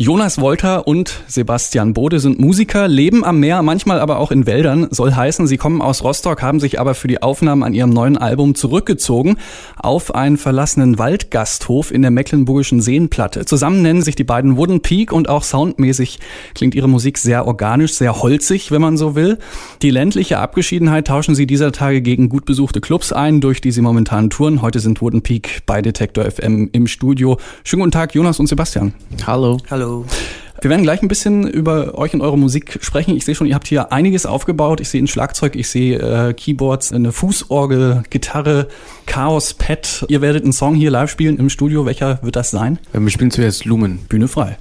Jonas Wolter und Sebastian Bode sind Musiker, leben am Meer, manchmal aber auch in Wäldern. Soll heißen, sie kommen aus Rostock, haben sich aber für die Aufnahmen an ihrem neuen Album zurückgezogen auf einen verlassenen Waldgasthof in der Mecklenburgischen Seenplatte. Zusammen nennen sich die beiden Wooden Peak und auch soundmäßig klingt ihre Musik sehr organisch, sehr holzig, wenn man so will. Die ländliche Abgeschiedenheit tauschen sie dieser Tage gegen gut besuchte Clubs ein, durch die sie momentan touren. Heute sind Wooden Peak bei Detektor FM im Studio. Schönen guten Tag, Jonas und Sebastian. Hallo. Hallo. Wir werden gleich ein bisschen über euch und eure Musik sprechen. Ich sehe schon, ihr habt hier einiges aufgebaut. Ich sehe ein Schlagzeug, ich sehe äh, Keyboards, eine Fußorgel, Gitarre, Chaos, Pad. Ihr werdet einen Song hier live spielen im Studio. Welcher wird das sein? Wir spielen zuerst Lumen. Bühne frei.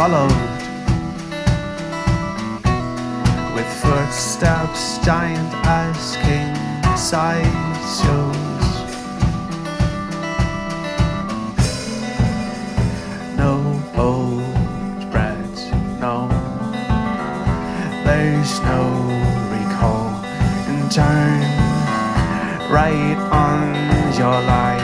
Followed with footsteps giant as king size shows. no old bread, no. There's no recall and turn right on your light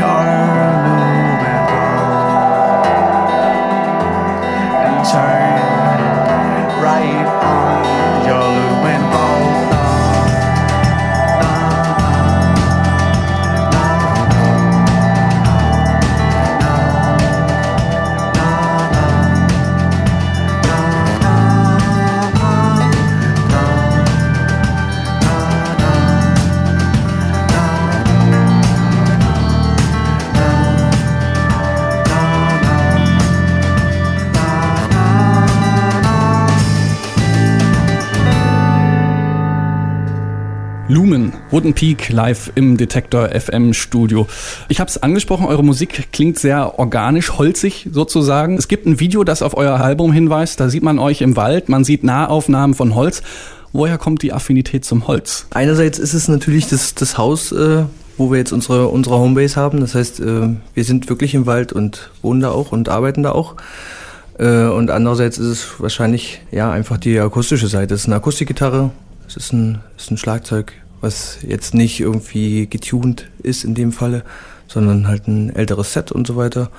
jar. Lumen, Wooden Peak live im Detektor FM Studio. Ich habe es angesprochen, eure Musik klingt sehr organisch, holzig sozusagen. Es gibt ein Video, das auf euer Album hinweist. Da sieht man euch im Wald, man sieht Nahaufnahmen von Holz. Woher kommt die Affinität zum Holz? Einerseits ist es natürlich das, das Haus, äh, wo wir jetzt unsere, unsere Homebase haben. Das heißt, äh, wir sind wirklich im Wald und wohnen da auch und arbeiten da auch. Äh, und andererseits ist es wahrscheinlich ja einfach die akustische Seite. Es ist eine Akustikgitarre, es ist ein, ist ein Schlagzeug, was jetzt nicht irgendwie getuned ist in dem Falle, sondern halt ein älteres Set und so weiter.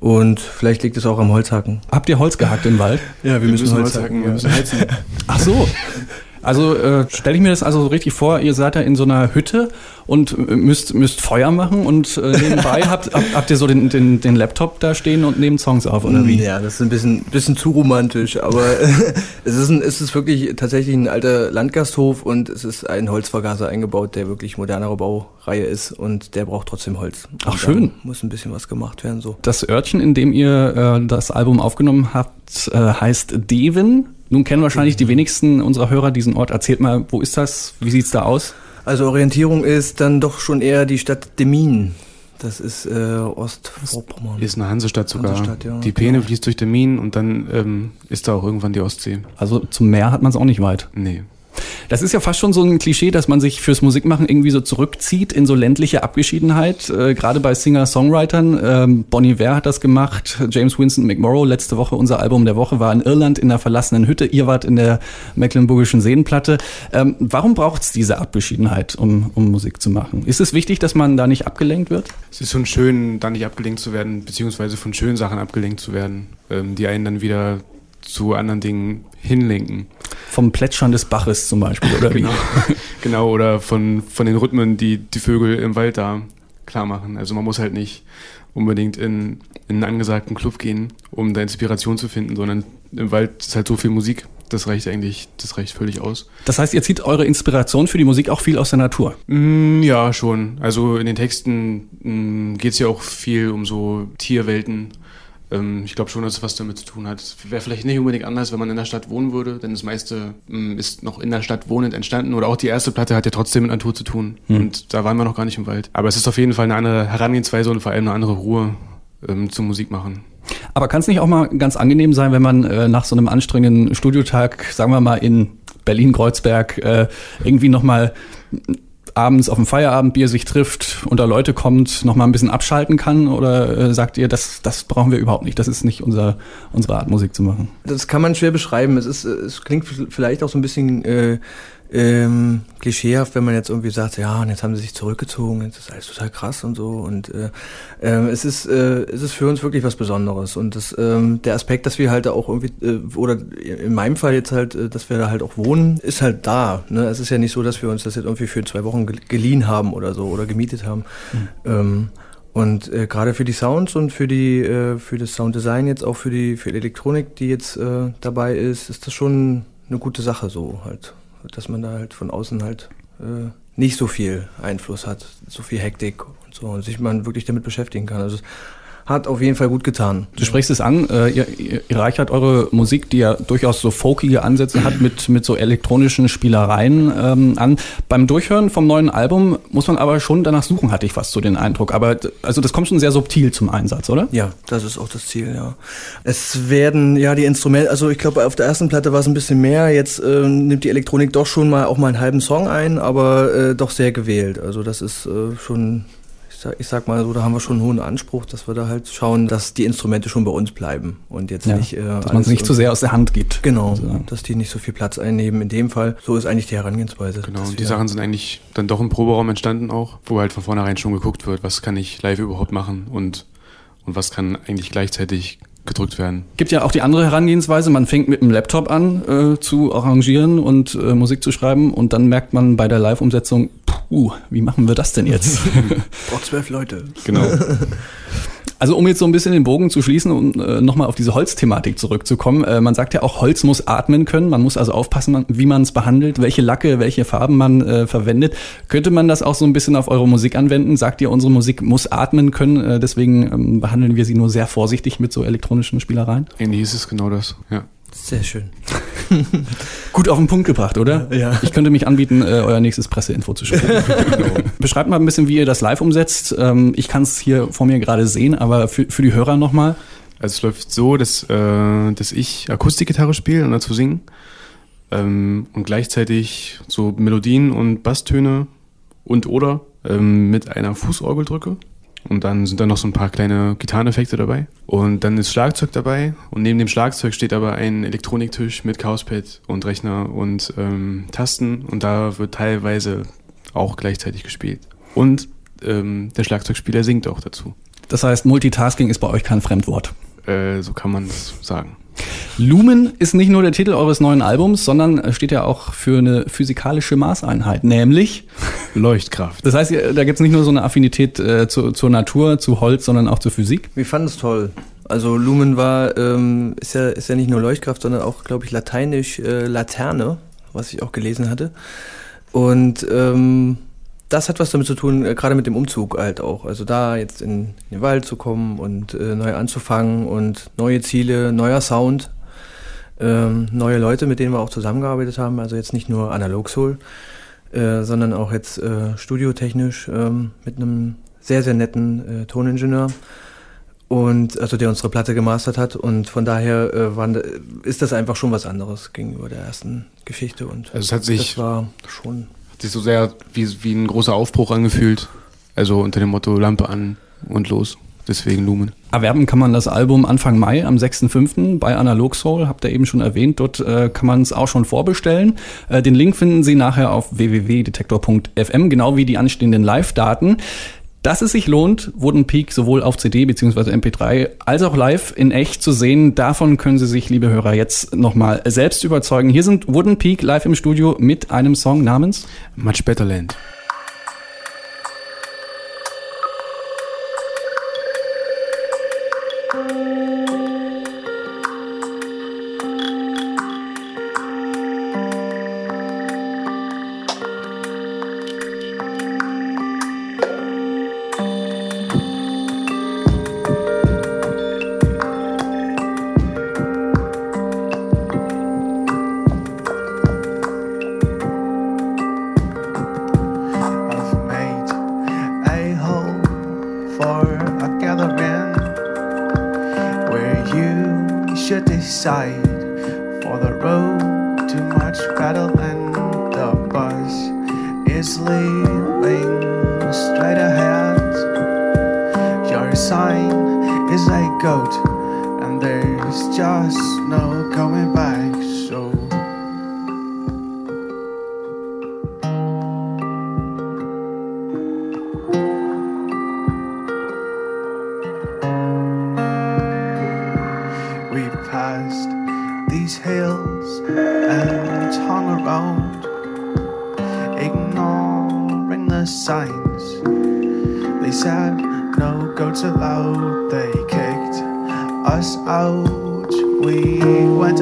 Und vielleicht liegt es auch am Holzhacken. Habt ihr Holz gehackt im Wald? Ja, wir, wir müssen, müssen Holz hacken. Wir müssen heizen. Ach so. Also äh, stelle ich mir das also so richtig vor, ihr seid da in so einer Hütte und äh, müsst, müsst Feuer machen und äh, nebenbei habt, habt, habt ihr so den, den, den Laptop da stehen und nehmt Songs auf, oder wie? Ja, das ist ein bisschen, bisschen zu romantisch, aber es, ist ein, es ist wirklich tatsächlich ein alter Landgasthof und es ist ein Holzvergaser eingebaut, der wirklich modernere Baureihe ist und der braucht trotzdem Holz. Und Ach schön. Muss ein bisschen was gemacht werden so. Das Örtchen, in dem ihr äh, das Album aufgenommen habt, äh, heißt Devon. Nun kennen wahrscheinlich die wenigsten unserer Hörer diesen Ort. Erzählt mal, wo ist das? Wie sieht's da aus? Also Orientierung ist dann doch schon eher die Stadt Demmin. Das ist äh, Ostvorpommern. Ist eine Hansestadt sogar. Hansestadt, ja. Die Peene fließt durch Demmin und dann ähm, ist da auch irgendwann die Ostsee. Also zum Meer hat man es auch nicht weit. Nee. Das ist ja fast schon so ein Klischee, dass man sich fürs Musikmachen irgendwie so zurückzieht in so ländliche Abgeschiedenheit. Äh, Gerade bei Singer-Songwritern. Ähm, Bonnie Ware hat das gemacht. James Winston McMorrow, letzte Woche unser Album der Woche, war in Irland in der verlassenen Hütte. Ihr wart in der Mecklenburgischen Seenplatte. Ähm, warum braucht es diese Abgeschiedenheit, um, um Musik zu machen? Ist es wichtig, dass man da nicht abgelenkt wird? Es ist schon schön, da nicht abgelenkt zu werden, beziehungsweise von schönen Sachen abgelenkt zu werden, ähm, die einen dann wieder zu anderen Dingen hinlenken. Vom Plätschern des Baches zum Beispiel, oder wie? genau. genau, oder von, von den Rhythmen, die die Vögel im Wald da klar machen. Also man muss halt nicht unbedingt in, in einen angesagten Club gehen, um da Inspiration zu finden, sondern im Wald ist halt so viel Musik. Das reicht eigentlich, das reicht völlig aus. Das heißt, ihr zieht eure Inspiration für die Musik auch viel aus der Natur? Mm, ja, schon. Also in den Texten mm, geht es ja auch viel um so Tierwelten ähm, ich glaube schon, dass es was damit zu tun hat. Wäre vielleicht nicht unbedingt anders, wenn man in der Stadt wohnen würde, denn das meiste ähm, ist noch in der Stadt wohnend entstanden. Oder auch die erste Platte hat ja trotzdem mit Natur zu tun. Hm. Und da waren wir noch gar nicht im Wald. Aber es ist auf jeden Fall eine andere Herangehensweise und vor allem eine andere Ruhe ähm, zum Musik machen. Aber kann es nicht auch mal ganz angenehm sein, wenn man äh, nach so einem anstrengenden Studiotag, sagen wir mal in Berlin-Kreuzberg, äh, irgendwie nochmal abends auf dem Feierabendbier sich trifft, unter Leute kommt, noch mal ein bisschen abschalten kann? Oder äh, sagt ihr, das, das brauchen wir überhaupt nicht, das ist nicht unser, unsere Art, Musik zu machen? Das kann man schwer beschreiben. Es, ist, es klingt vielleicht auch so ein bisschen äh, ähm, klischeehaft, wenn man jetzt irgendwie sagt, ja, und jetzt haben sie sich zurückgezogen, jetzt ist alles total krass und so. Und äh, äh, es ist äh, es ist für uns wirklich was Besonderes. Und das, ähm, der Aspekt, dass wir halt auch irgendwie, äh, oder in meinem Fall jetzt halt, äh, dass wir da halt auch wohnen, ist halt da. Ne? Es ist ja nicht so, dass wir uns das jetzt irgendwie für zwei Wochen geliehen haben oder so oder gemietet haben. Mhm. Ähm, und äh, gerade für die Sounds und für die äh, für das Sounddesign jetzt auch für die für die Elektronik, die jetzt äh, dabei ist, ist das schon eine gute Sache so halt dass man da halt von außen halt äh, nicht so viel Einfluss hat, so viel Hektik und so und sich man wirklich damit beschäftigen kann. Also hat auf jeden Fall gut getan. Du sprichst es an, äh, ihr, ihr reichert eure Musik, die ja durchaus so folkige Ansätze hat, mit, mit so elektronischen Spielereien ähm, an. Beim Durchhören vom neuen Album muss man aber schon danach suchen, hatte ich fast so den Eindruck. Aber also das kommt schon sehr subtil zum Einsatz, oder? Ja, das ist auch das Ziel, ja. Es werden ja die Instrumente, also ich glaube auf der ersten Platte war es ein bisschen mehr, jetzt äh, nimmt die Elektronik doch schon mal auch mal einen halben Song ein, aber äh, doch sehr gewählt. Also das ist äh, schon sag, ich sag mal so, da haben wir schon einen hohen Anspruch, dass wir da halt schauen, dass die Instrumente schon bei uns bleiben und jetzt ja, nicht. Äh, dass man sie nicht zu sehr aus der Hand gibt. Genau, also. dass die nicht so viel Platz einnehmen. In dem Fall, so ist eigentlich die Herangehensweise. Genau, und die Sachen sind eigentlich dann doch im Proberaum entstanden auch, wo halt von vornherein schon geguckt wird, was kann ich live überhaupt machen und, und was kann eigentlich gleichzeitig gedrückt werden. Gibt ja auch die andere Herangehensweise. Man fängt mit dem Laptop an äh, zu arrangieren und äh, Musik zu schreiben und dann merkt man bei der Live-Umsetzung, puh, wie machen wir das denn jetzt? Braucht zwölf Leute. Genau. Also um jetzt so ein bisschen den Bogen zu schließen und äh, nochmal auf diese Holzthematik zurückzukommen. Äh, man sagt ja auch, Holz muss atmen können. Man muss also aufpassen, wie man es behandelt, welche Lacke, welche Farben man äh, verwendet. Könnte man das auch so ein bisschen auf eure Musik anwenden? Sagt ihr, unsere Musik muss atmen können, äh, deswegen ähm, behandeln wir sie nur sehr vorsichtig mit so elektronischen Spielereien? Eigentlich ist es genau das, ja. Sehr schön. Gut auf den Punkt gebracht, oder? Ja. Ich könnte mich anbieten, äh, euer nächstes Presseinfo zu schicken. Beschreibt mal ein bisschen, wie ihr das live umsetzt. Ähm, ich kann es hier vor mir gerade sehen, aber für, für die Hörer nochmal. Also es läuft so, dass, äh, dass ich Akustikgitarre spiele und dazu singe ähm, und gleichzeitig so Melodien und Basstöne und oder ähm, mit einer Fußorgel drücke. Und dann sind da noch so ein paar kleine Gitarreneffekte dabei. Und dann ist Schlagzeug dabei. Und neben dem Schlagzeug steht aber ein Elektroniktisch mit Chaospad und Rechner und ähm, Tasten. Und da wird teilweise auch gleichzeitig gespielt. Und ähm, der Schlagzeugspieler singt auch dazu. Das heißt, Multitasking ist bei euch kein Fremdwort. Äh, so kann man es sagen. Lumen ist nicht nur der Titel eures neuen Albums, sondern steht ja auch für eine physikalische Maßeinheit, nämlich Leuchtkraft. Das heißt, da gibt es nicht nur so eine Affinität äh, zu, zur Natur, zu Holz, sondern auch zur Physik. Wir fanden es toll. Also Lumen war, ähm, ist, ja, ist ja nicht nur Leuchtkraft, sondern auch, glaube ich, lateinisch äh, Laterne, was ich auch gelesen hatte. Und ähm, das hat was damit zu tun, äh, gerade mit dem Umzug halt auch. Also da jetzt in, in den Wald zu kommen und äh, neu anzufangen und neue Ziele, neuer Sound, ähm, neue Leute, mit denen wir auch zusammengearbeitet haben. Also jetzt nicht nur Analog Soul, äh, sondern auch jetzt äh, studiotechnisch ähm, mit einem sehr, sehr netten äh, Toningenieur. Und also der unsere Platte gemastert hat und von daher äh, waren, ist das einfach schon was anderes gegenüber der ersten Geschichte und Also es hat sich das war schon sich so sehr wie, wie ein großer Aufbruch angefühlt. Also unter dem Motto Lampe an und los. Deswegen Lumen. Erwerben kann man das Album Anfang Mai am 6.5. bei Analog Soul, habt ihr eben schon erwähnt. Dort äh, kann man es auch schon vorbestellen. Äh, den Link finden Sie nachher auf www.detektor.fm, genau wie die anstehenden Live-Daten. Dass es sich lohnt, Wooden Peak sowohl auf CD bzw. MP3 als auch live in echt zu sehen. Davon können Sie sich, liebe Hörer, jetzt nochmal selbst überzeugen. Hier sind Wooden Peak live im Studio mit einem Song namens Much Better Land. There's just no coming back. So.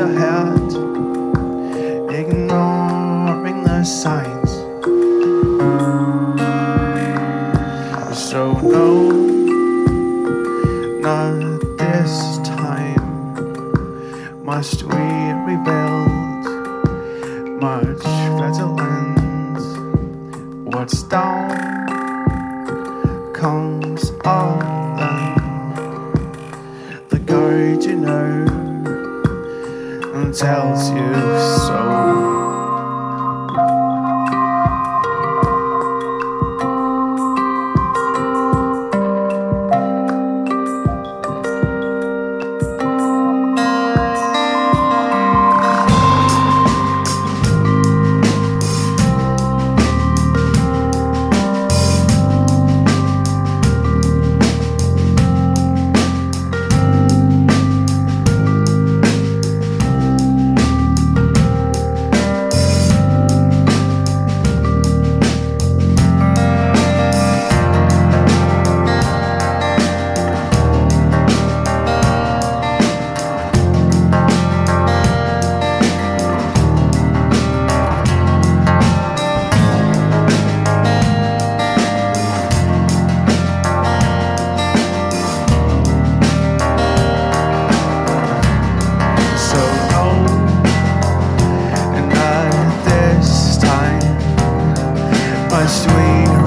to hell.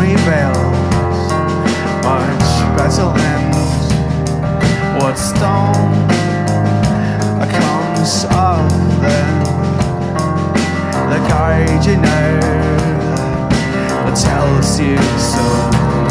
only bells March battle ends. What stone comes of them? The courage you know That tells you so.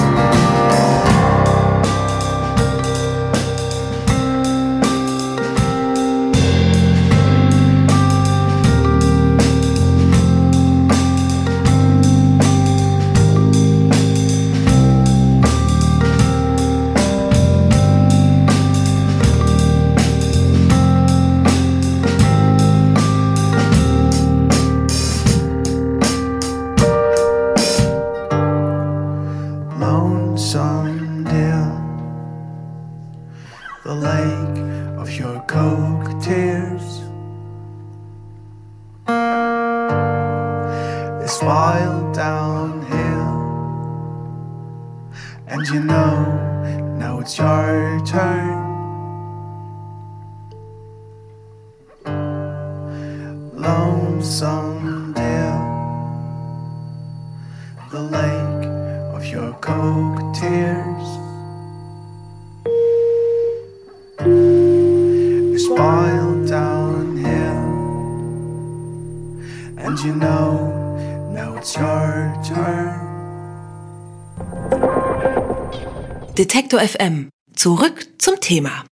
It's your turn. Lonesome dear the lake of your coke tears is spiraled downhill, and you know now it's your turn. Detektor FM. Zurück zum Thema.